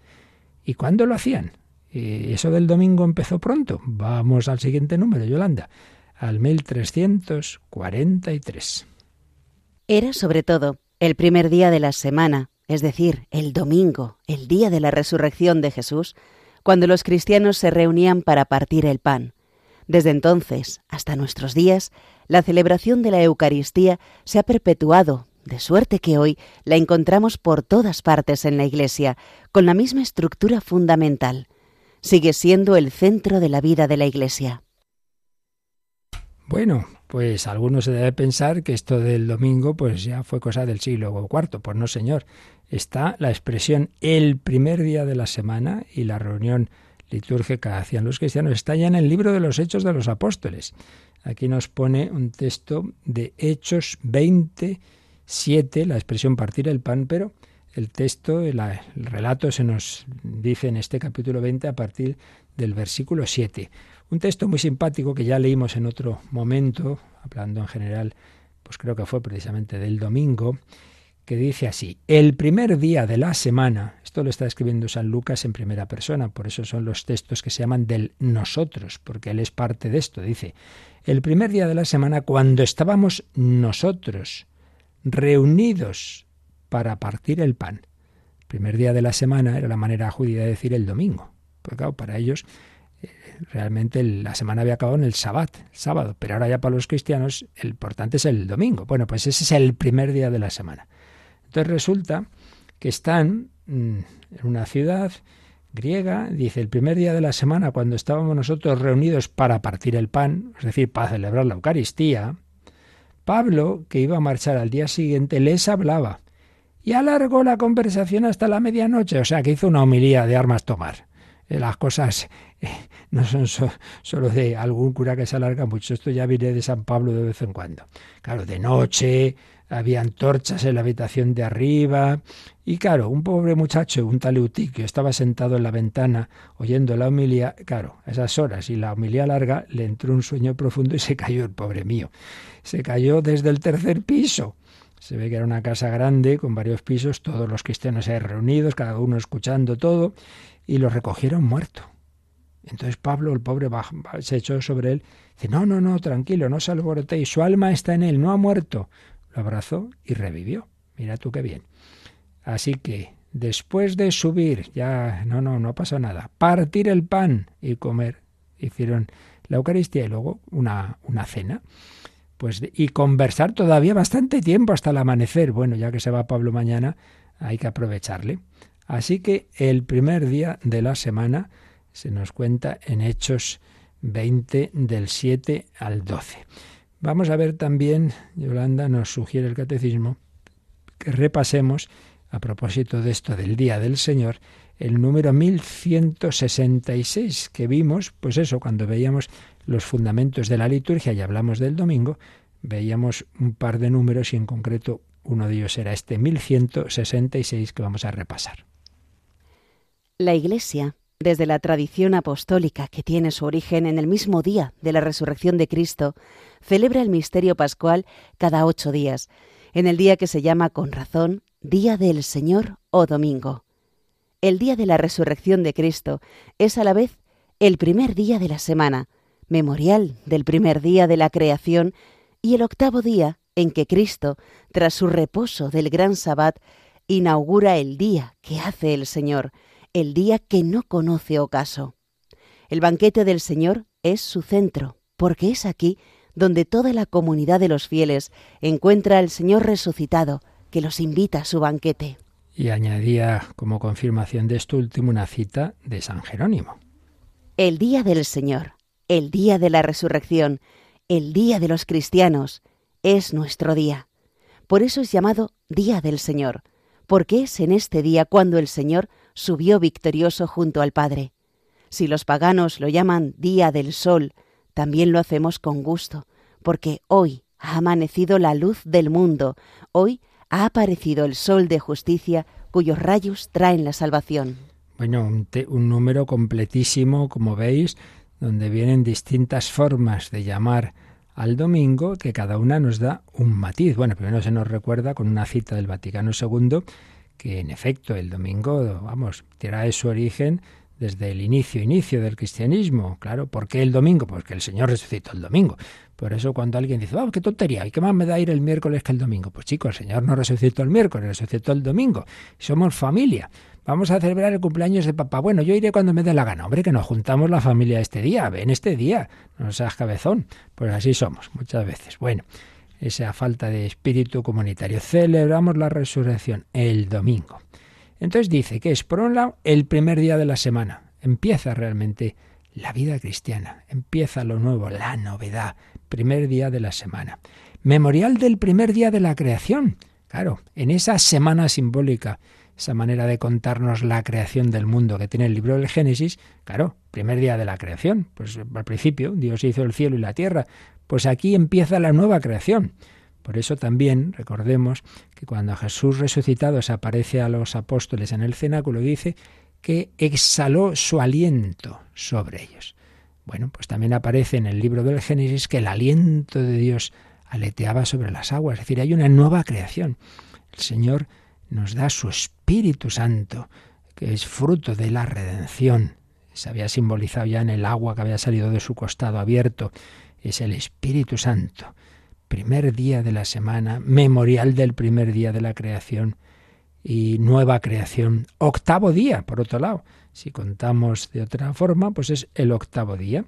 B: ¿Y cuándo lo hacían? ¿Y eso del domingo empezó pronto. Vamos al siguiente número, Yolanda, al 1343.
C: Era sobre todo el primer día de la semana, es decir, el domingo, el día de la resurrección de Jesús, cuando los cristianos se reunían para partir el pan. Desde entonces hasta nuestros días, la celebración de la Eucaristía se ha perpetuado, de suerte que hoy la encontramos por todas partes en la Iglesia, con la misma estructura fundamental. Sigue siendo el centro de la vida de la Iglesia.
B: Bueno, pues algunos se debe pensar que esto del domingo pues ya fue cosa del siglo IV. Pues no, señor. Está la expresión el primer día de la semana y la reunión litúrgica hacían los cristianos está ya en el libro de los Hechos de los Apóstoles. Aquí nos pone un texto de Hechos 27, la expresión partir el pan, pero el texto, el, el relato se nos dice en este capítulo 20 a partir del versículo 7. Un texto muy simpático que ya leímos en otro momento, hablando en general, pues creo que fue precisamente del domingo, que dice así, el primer día de la semana, esto lo está escribiendo San Lucas en primera persona, por eso son los textos que se llaman del nosotros, porque él es parte de esto, dice, el primer día de la semana cuando estábamos nosotros reunidos para partir el pan. El primer día de la semana era la manera judía de decir el domingo, porque claro, para ellos eh, realmente la semana había acabado en el sabbat, sábado, pero ahora ya para los cristianos el importante es el domingo. Bueno, pues ese es el primer día de la semana. Entonces resulta que están mm, en una ciudad griega, dice, el primer día de la semana, cuando estábamos nosotros reunidos para partir el pan, es decir, para celebrar la Eucaristía, Pablo, que iba a marchar al día siguiente, les hablaba y alargó la conversación hasta la medianoche, o sea que hizo una homilía de armas tomar. Eh, las cosas eh, no son solo de algún cura que se alarga mucho, esto ya viene de San Pablo de vez en cuando. Claro, de noche, había antorchas en la habitación de arriba. Y claro, un pobre muchacho, un tal que estaba sentado en la ventana oyendo la homilía. Claro, a esas horas y la homilía larga le entró un sueño profundo y se cayó el pobre mío. Se cayó desde el tercer piso. Se ve que era una casa grande con varios pisos, todos los cristianos ahí reunidos, cada uno escuchando todo, y lo recogieron muerto. Entonces Pablo, el pobre, se echó sobre él. Dice, no, no, no, tranquilo, no se alborotéis, su alma está en él, no ha muerto abrazó y revivió. Mira tú qué bien. Así que después de subir, ya no, no, no pasó nada, partir el pan y comer, hicieron la Eucaristía y luego una, una cena. Pues, y conversar todavía bastante tiempo hasta el amanecer. Bueno, ya que se va Pablo mañana, hay que aprovecharle. Así que el primer día de la semana se nos cuenta en Hechos 20 del 7 al 12. Vamos a ver también, Yolanda nos sugiere el catecismo, que repasemos, a propósito de esto del Día del Señor, el número 1166 que vimos, pues eso, cuando veíamos los fundamentos de la liturgia y hablamos del domingo, veíamos un par de números y en concreto uno de ellos era este 1166 que vamos a repasar.
C: La Iglesia desde la tradición apostólica que tiene su origen en el mismo día de la resurrección de Cristo, celebra el misterio pascual cada ocho días, en el día que se llama con razón Día del Señor o Domingo. El día de la resurrección de Cristo es a la vez el primer día de la semana, memorial del primer día de la creación y el octavo día en que Cristo, tras su reposo del gran sabbat, inaugura el día que hace el Señor, el día que no conoce ocaso. El banquete del Señor es su centro, porque es aquí donde toda la comunidad de los fieles encuentra al Señor resucitado, que los invita a su banquete.
B: Y añadía como confirmación de esto último una cita de San Jerónimo.
C: El día del Señor, el día de la resurrección, el día de los cristianos, es nuestro día. Por eso es llamado Día del Señor, porque es en este día cuando el Señor subió victorioso junto al Padre. Si los paganos lo llaman Día del Sol, también lo hacemos con gusto, porque hoy ha amanecido la luz del mundo, hoy ha aparecido el Sol de justicia cuyos rayos traen la salvación.
B: Bueno, un, número completísimo, como veis, donde vienen distintas formas de llamar al domingo, que cada una nos da un matiz. Bueno, primero se nos recuerda con una cita del Vaticano II que en efecto el domingo, vamos, trae su origen desde el inicio, inicio del cristianismo. Claro, ¿por qué el domingo? Pues que el Señor resucitó el domingo. Por eso cuando alguien dice, oh, qué tontería, ¿y qué más me da ir el miércoles que el domingo? Pues chicos, el Señor no resucitó el miércoles, resucitó el domingo. Somos familia. Vamos a celebrar el cumpleaños de papá. Bueno, yo iré cuando me dé la gana. Hombre, que nos juntamos la familia este día. Ven este día. No seas cabezón. Pues así somos muchas veces. Bueno, esa falta de espíritu comunitario. Celebramos la resurrección el domingo. Entonces dice que es, por un lado, el primer día de la semana. Empieza realmente la vida cristiana. Empieza lo nuevo, la novedad. Primer día de la semana. Memorial del primer día de la creación. Claro, en esa semana simbólica, esa manera de contarnos la creación del mundo que tiene el libro del Génesis, claro, primer día de la creación. Pues al principio Dios hizo el cielo y la tierra. Pues aquí empieza la nueva creación. Por eso también recordemos que cuando Jesús resucitado se aparece a los apóstoles en el cenáculo, dice que exhaló su aliento sobre ellos. Bueno, pues también aparece en el libro del Génesis que el aliento de Dios aleteaba sobre las aguas, es decir, hay una nueva creación. El Señor nos da su Espíritu Santo, que es fruto de la redención. Se había simbolizado ya en el agua que había salido de su costado abierto. Es el Espíritu Santo primer día de la semana, memorial del primer día de la creación y nueva creación. Octavo día, por otro lado. Si contamos de otra forma, pues es el octavo día.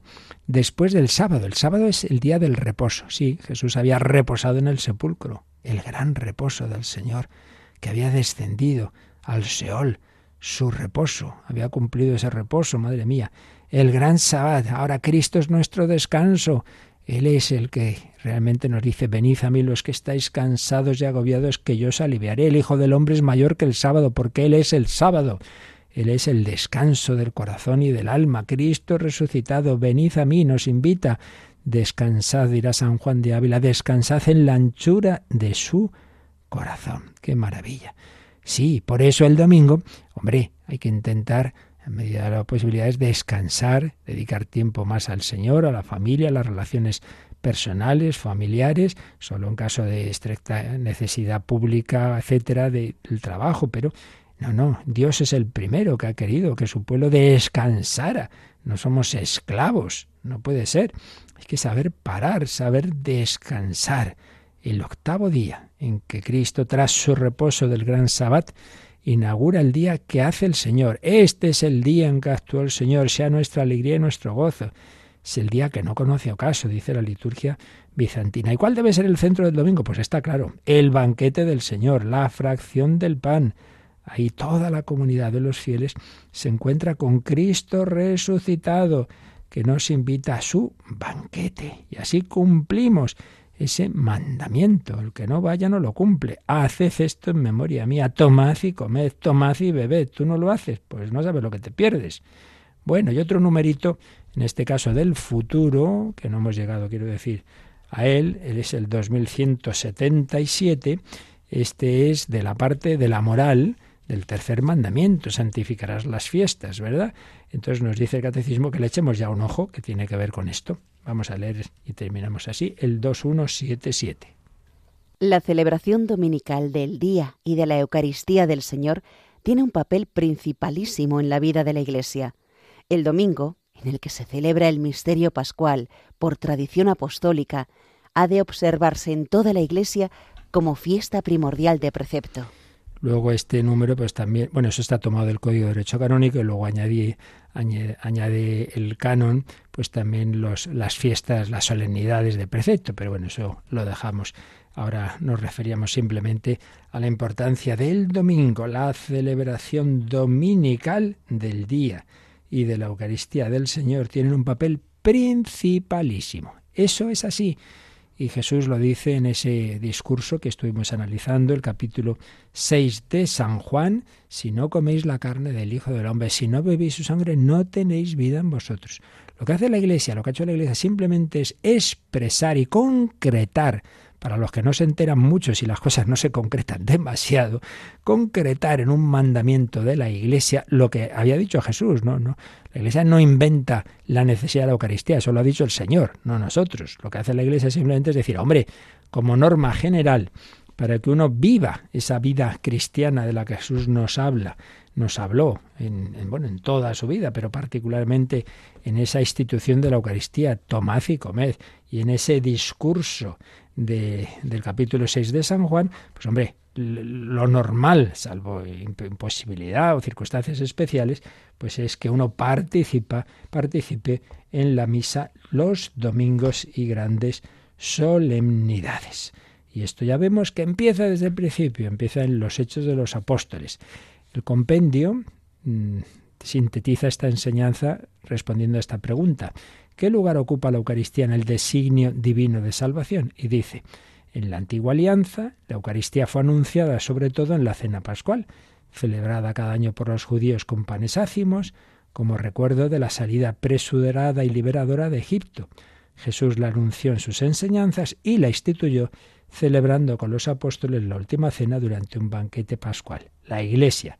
B: Después del sábado. El sábado es el día del reposo. Sí, Jesús había reposado en el sepulcro. El gran reposo del Señor, que había descendido al Seol. Su reposo. Había cumplido ese reposo, madre mía. El gran sábado. Ahora Cristo es nuestro descanso. Él es el que realmente nos dice, venid a mí los que estáis cansados y agobiados, que yo os aliviaré. El Hijo del Hombre es mayor que el sábado, porque Él es el sábado. Él es el descanso del corazón y del alma. Cristo resucitado, venid a mí, nos invita. Descansad, dirá San Juan de Ávila, descansad en la anchura de su corazón. ¡Qué maravilla! Sí, por eso el domingo, hombre, hay que intentar en medida de las posibilidades, descansar, dedicar tiempo más al Señor, a la familia, a las relaciones personales, familiares, solo en caso de estricta necesidad pública, etcétera, del trabajo, pero no, no, Dios es el primero que ha querido que su pueblo descansara. No somos esclavos, no puede ser. Hay que saber parar, saber descansar. El octavo día en que Cristo, tras su reposo del gran sabbat, inaugura el día que hace el Señor. Este es el día en que actuó el Señor, sea nuestra alegría y nuestro gozo. Es el día que no conoce ocaso, dice la liturgia bizantina. ¿Y cuál debe ser el centro del domingo? Pues está claro, el banquete del Señor, la fracción del pan. Ahí toda la comunidad de los fieles se encuentra con Cristo resucitado, que nos invita a su banquete. Y así cumplimos ese mandamiento. El que no vaya no lo cumple. Haced esto en memoria mía. Tomad y comed, tomad y bebed. Tú no lo haces, pues no sabes lo que te pierdes. Bueno, y otro numerito, en este caso del futuro, que no hemos llegado, quiero decir, a él, él es el 2177. Este es de la parte de la moral, del tercer mandamiento, santificarás las fiestas, ¿verdad? Entonces nos dice el catecismo que le echemos ya un ojo que tiene que ver con esto. Vamos a leer y terminamos así el 2177.
C: La celebración dominical del día y de la Eucaristía del Señor tiene un papel principalísimo en la vida de la Iglesia. El domingo, en el que se celebra el misterio pascual por tradición apostólica, ha de observarse en toda la Iglesia como fiesta primordial de precepto.
B: Luego este número, pues también, bueno, eso está tomado del Código de Derecho Canónico y luego añadí, añade, el canon, pues también los, las fiestas, las solemnidades de precepto, pero bueno, eso lo dejamos. Ahora nos referíamos simplemente a la importancia del domingo, la celebración dominical del día y de la Eucaristía del Señor tienen un papel principalísimo. Eso es así. Y Jesús lo dice en ese discurso que estuvimos analizando, el capítulo 6 de San Juan, si no coméis la carne del Hijo del Hombre, si no bebéis su sangre, no tenéis vida en vosotros. Lo que hace la Iglesia, lo que ha hecho la Iglesia simplemente es expresar y concretar para los que no se enteran mucho si las cosas no se concretan demasiado, concretar en un mandamiento de la Iglesia lo que había dicho Jesús, ¿no? no la Iglesia no inventa la necesidad de la Eucaristía, eso lo ha dicho el Señor, no nosotros. Lo que hace la Iglesia simplemente es decir, hombre, como norma general, para que uno viva esa vida cristiana de la que Jesús nos habla, nos habló en, bueno, en toda su vida, pero particularmente en esa institución de la Eucaristía, tomad y comed, y en ese discurso de, del capítulo 6 de San Juan, pues hombre, lo normal, salvo imposibilidad o circunstancias especiales, pues es que uno participa, participe en la misa los domingos y grandes solemnidades. Y esto ya vemos que empieza desde el principio, empieza en los Hechos de los Apóstoles. El compendio mm, sintetiza esta enseñanza respondiendo a esta pregunta. ¿Qué lugar ocupa la Eucaristía en el designio divino de salvación? Y dice, en la antigua alianza, la Eucaristía fue anunciada sobre todo en la cena pascual, celebrada cada año por los judíos con panes ácimos, como recuerdo de la salida presuderada y liberadora de Egipto. Jesús la anunció en sus enseñanzas y la instituyó celebrando con los apóstoles la última cena durante un banquete pascual. La Iglesia,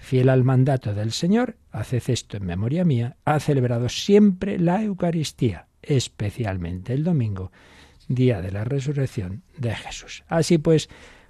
B: fiel al mandato del Señor, haced esto en memoria mía, ha celebrado siempre la Eucaristía, especialmente el domingo, día de la resurrección de Jesús. Así pues,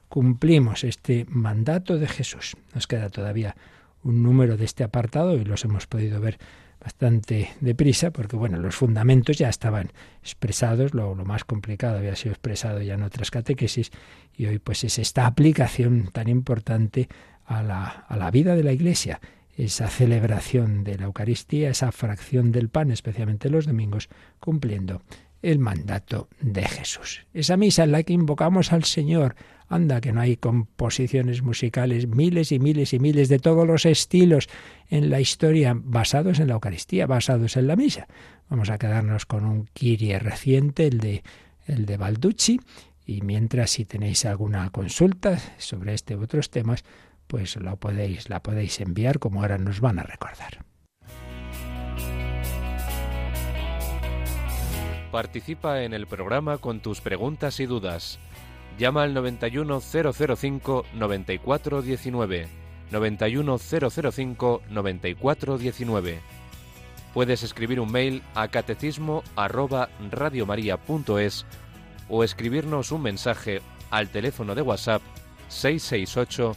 B: cumplimos este mandato de Jesús. Nos queda todavía un número de este apartado y los hemos podido ver bastante deprisa, porque bueno, los fundamentos ya estaban expresados, lo, lo, más complicado había sido expresado ya en otras catequesis, y hoy pues es esta aplicación tan importante a la, a la vida de la Iglesia, esa celebración de la Eucaristía, esa fracción del pan, especialmente los domingos, cumpliendo el mandato de Jesús. Esa misa en la que invocamos al Señor. Anda, que no hay composiciones musicales, miles y miles y miles de todos los estilos en la historia, basados en la Eucaristía, basados en la misa. Vamos a quedarnos con un Kyrie reciente, el de, el de Balducci, y mientras si tenéis alguna consulta sobre este u otros temas, pues la podéis, la podéis enviar como ahora nos van a recordar.
E: Participa en el programa con tus preguntas y dudas. Llama al 91005 9419. 91005 9419. Puedes escribir un mail a catecismo arroba radiomaria.es o escribirnos un mensaje al teléfono de WhatsApp 668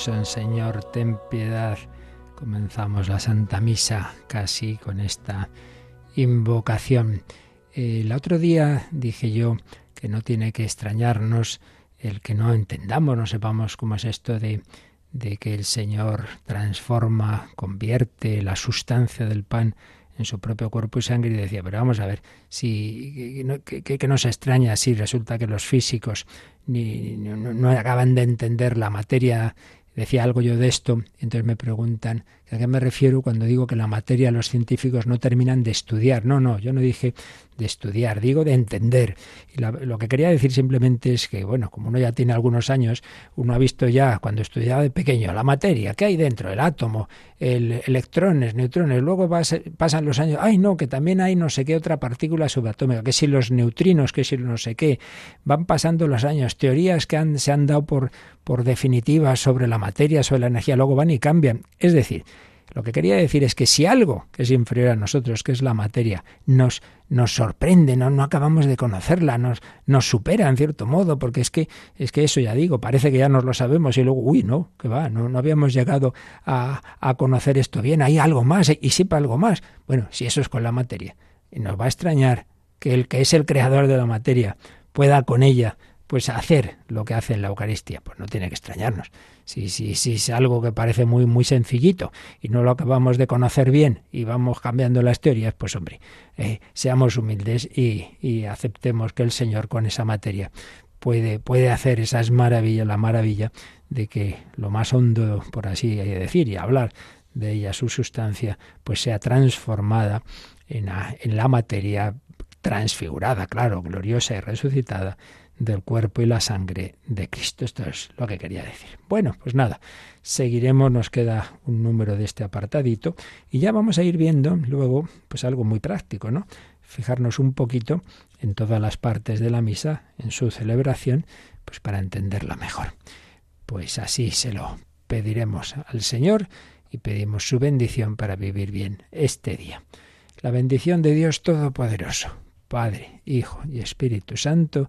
B: Señor, ten piedad. Comenzamos la Santa Misa casi con esta invocación. El otro día dije yo que no tiene que extrañarnos el que no entendamos, no sepamos cómo es esto de, de que el Señor transforma, convierte la sustancia del pan en su propio cuerpo y sangre y decía, pero vamos a ver, si que, no se extraña si resulta que los físicos ni, no, acaban de entender la materia decía algo yo de esto, entonces me preguntan a qué me refiero cuando digo que la materia los científicos no terminan de estudiar. No, no, yo no dije de estudiar, digo de entender. Y lo que quería decir simplemente es que, bueno, como uno ya tiene algunos años, uno ha visto ya cuando estudiaba de pequeño la materia, ¿qué hay dentro? El átomo, el electrones, neutrones, luego pasan los años, ay no, que también hay no sé qué otra partícula subatómica, que si los neutrinos, que si no sé qué, van pasando los años, teorías que han, se han dado por, por definitivas sobre la materia, sobre la energía, luego van y cambian. Es decir, lo que quería decir es que si algo que es inferior a nosotros, que es la materia, nos, nos sorprende, no, no acabamos de conocerla, nos, nos supera en cierto modo, porque es que, es que eso ya digo, parece que ya nos lo sabemos y luego, uy, no, que va, no, no habíamos llegado a, a conocer esto bien, hay algo más y sepa algo más. Bueno, si eso es con la materia, nos va a extrañar que el que es el creador de la materia pueda con ella pues hacer lo que hace en la Eucaristía, pues no tiene que extrañarnos. Si, si, si es algo que parece muy, muy sencillito y no lo acabamos de conocer bien y vamos cambiando las teorías, pues hombre, eh, seamos humildes y, y, aceptemos que el Señor con esa materia puede, puede hacer esas maravillas, la maravilla de que lo más hondo, por así decir, y hablar de ella, su sustancia, pues sea transformada en en la materia transfigurada, claro, gloriosa y resucitada del cuerpo y la sangre de Cristo. Esto es lo que quería decir. Bueno, pues nada, seguiremos, nos queda un número de este apartadito y ya vamos a ir viendo luego pues algo muy práctico, ¿no? Fijarnos un poquito en todas las partes de la misa, en su celebración, pues para entenderla mejor. Pues así se lo pediremos al Señor y pedimos su bendición para vivir bien este día. La bendición de Dios Todopoderoso, Padre, Hijo y Espíritu Santo,